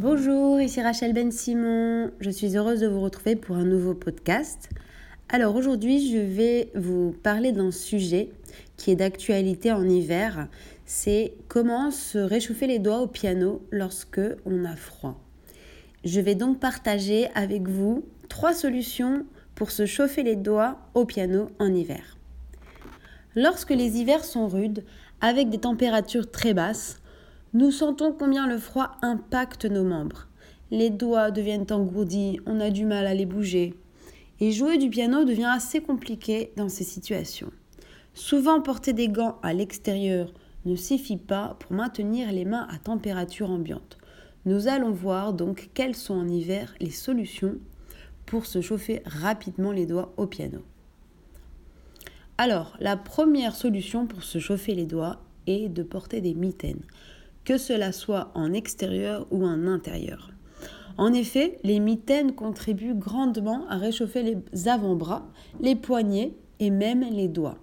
Rachel Ben Simon. Je suis heureuse de vous retrouver pour un nouveau podcast. Alors aujourd'hui, je vais vous parler d'un sujet qui est d'actualité en hiver. C'est comment se réchauffer les doigts au piano lorsque on a froid. Je vais donc partager avec vous trois solutions pour se chauffer les doigts au piano en hiver. Lorsque les hivers sont rudes, avec des températures très basses, nous sentons combien le froid impacte nos membres. Les doigts deviennent engourdis, on a du mal à les bouger. Et jouer du piano devient assez compliqué dans ces situations. Souvent porter des gants à l'extérieur ne suffit pas pour maintenir les mains à température ambiante. Nous allons voir donc quelles sont en hiver les solutions pour se chauffer rapidement les doigts au piano. Alors, la première solution pour se chauffer les doigts est de porter des mitaines que cela soit en extérieur ou en intérieur. En effet, les mitaines contribuent grandement à réchauffer les avant-bras, les poignets et même les doigts.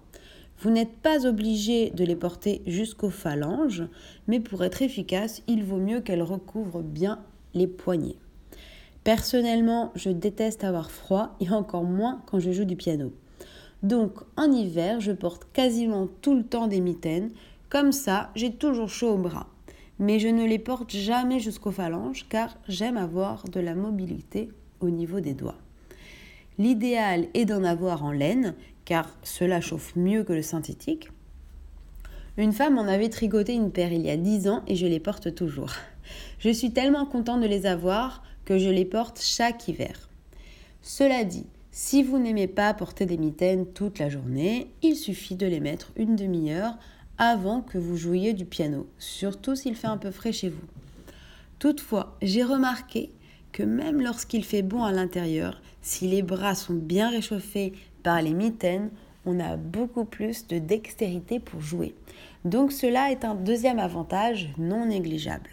Vous n'êtes pas obligé de les porter jusqu'aux phalanges, mais pour être efficace, il vaut mieux qu'elles recouvrent bien les poignets. Personnellement, je déteste avoir froid et encore moins quand je joue du piano. Donc en hiver, je porte quasiment tout le temps des mitaines, comme ça j'ai toujours chaud au bras mais je ne les porte jamais jusqu'aux phalanges car j'aime avoir de la mobilité au niveau des doigts. L'idéal est d'en avoir en laine car cela chauffe mieux que le synthétique. Une femme m'en avait tricoté une paire il y a 10 ans et je les porte toujours. Je suis tellement contente de les avoir que je les porte chaque hiver. Cela dit, si vous n'aimez pas porter des mitaines toute la journée, il suffit de les mettre une demi-heure avant que vous jouiez du piano, surtout s'il fait un peu frais chez vous. Toutefois, j'ai remarqué que même lorsqu'il fait bon à l'intérieur, si les bras sont bien réchauffés par les mitaines, on a beaucoup plus de dextérité pour jouer. Donc cela est un deuxième avantage non négligeable.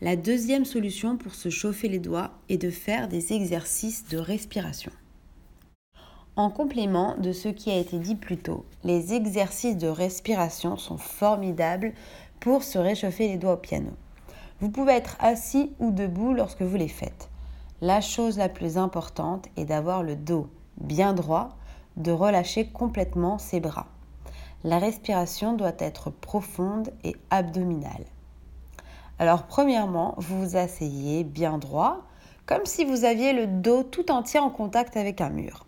La deuxième solution pour se chauffer les doigts est de faire des exercices de respiration. En complément de ce qui a été dit plus tôt, les exercices de respiration sont formidables pour se réchauffer les doigts au piano. Vous pouvez être assis ou debout lorsque vous les faites. La chose la plus importante est d'avoir le dos bien droit, de relâcher complètement ses bras. La respiration doit être profonde et abdominale. Alors premièrement, vous vous asseyez bien droit, comme si vous aviez le dos tout entier en contact avec un mur.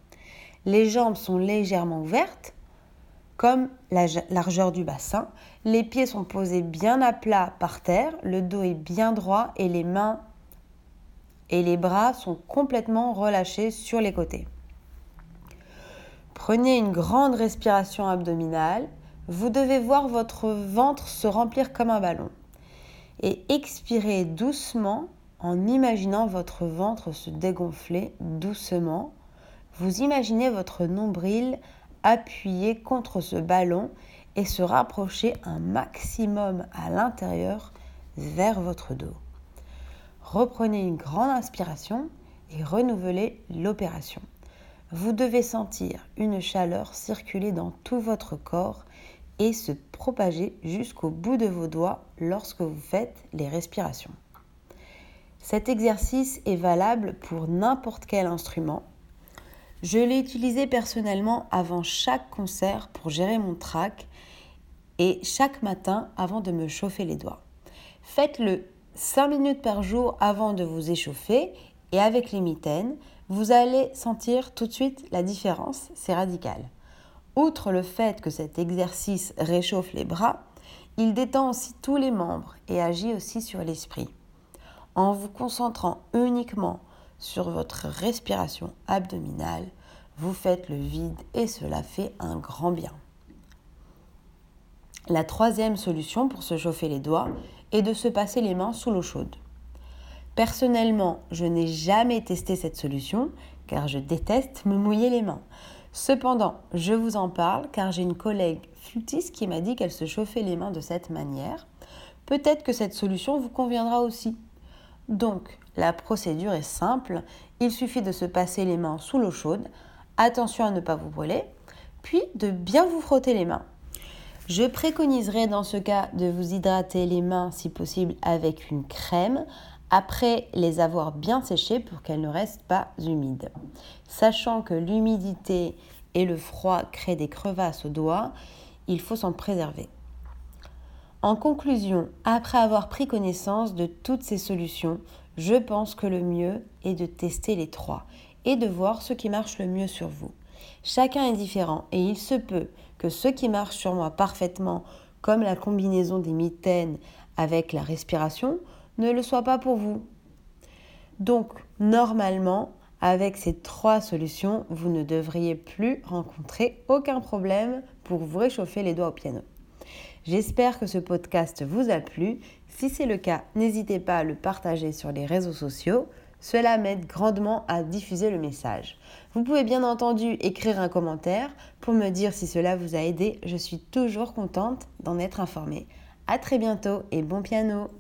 Les jambes sont légèrement ouvertes, comme la largeur du bassin. Les pieds sont posés bien à plat par terre, le dos est bien droit et les mains et les bras sont complètement relâchés sur les côtés. Prenez une grande respiration abdominale. Vous devez voir votre ventre se remplir comme un ballon. Et expirez doucement en imaginant votre ventre se dégonfler doucement vous imaginez votre nombril appuyé contre ce ballon et se rapprocher un maximum à l'intérieur vers votre dos. Reprenez une grande inspiration et renouvelez l'opération. Vous devez sentir une chaleur circuler dans tout votre corps et se propager jusqu'au bout de vos doigts lorsque vous faites les respirations. Cet exercice est valable pour n'importe quel instrument je l'ai utilisé personnellement avant chaque concert pour gérer mon trac et chaque matin avant de me chauffer les doigts. Faites-le 5 minutes par jour avant de vous échauffer et avec les mitaines, vous allez sentir tout de suite la différence, c'est radical. Outre le fait que cet exercice réchauffe les bras, il détend aussi tous les membres et agit aussi sur l'esprit. En vous concentrant uniquement sur votre respiration abdominale, vous faites le vide et cela fait un grand bien. La troisième solution pour se chauffer les doigts est de se passer les mains sous l'eau chaude. Personnellement, je n'ai jamais testé cette solution car je déteste me mouiller les mains. Cependant, je vous en parle car j'ai une collègue flûtiste qui m'a dit qu'elle se chauffait les mains de cette manière. Peut-être que cette solution vous conviendra aussi. Donc, la procédure est simple, il suffit de se passer les mains sous l'eau chaude. Attention à ne pas vous brûler, puis de bien vous frotter les mains. Je préconiserais dans ce cas de vous hydrater les mains si possible avec une crème après les avoir bien séchées pour qu'elles ne restent pas humides. Sachant que l'humidité et le froid créent des crevasses aux doigts, il faut s'en préserver. En conclusion, après avoir pris connaissance de toutes ces solutions, je pense que le mieux est de tester les trois et de voir ce qui marche le mieux sur vous. Chacun est différent et il se peut que ce qui marche sur moi parfaitement, comme la combinaison des mitaines avec la respiration, ne le soit pas pour vous. Donc, normalement, avec ces trois solutions, vous ne devriez plus rencontrer aucun problème pour vous réchauffer les doigts au piano. J'espère que ce podcast vous a plu. Si c'est le cas, n'hésitez pas à le partager sur les réseaux sociaux. Cela m'aide grandement à diffuser le message. Vous pouvez bien entendu écrire un commentaire pour me dire si cela vous a aidé. Je suis toujours contente d'en être informée. À très bientôt et bon piano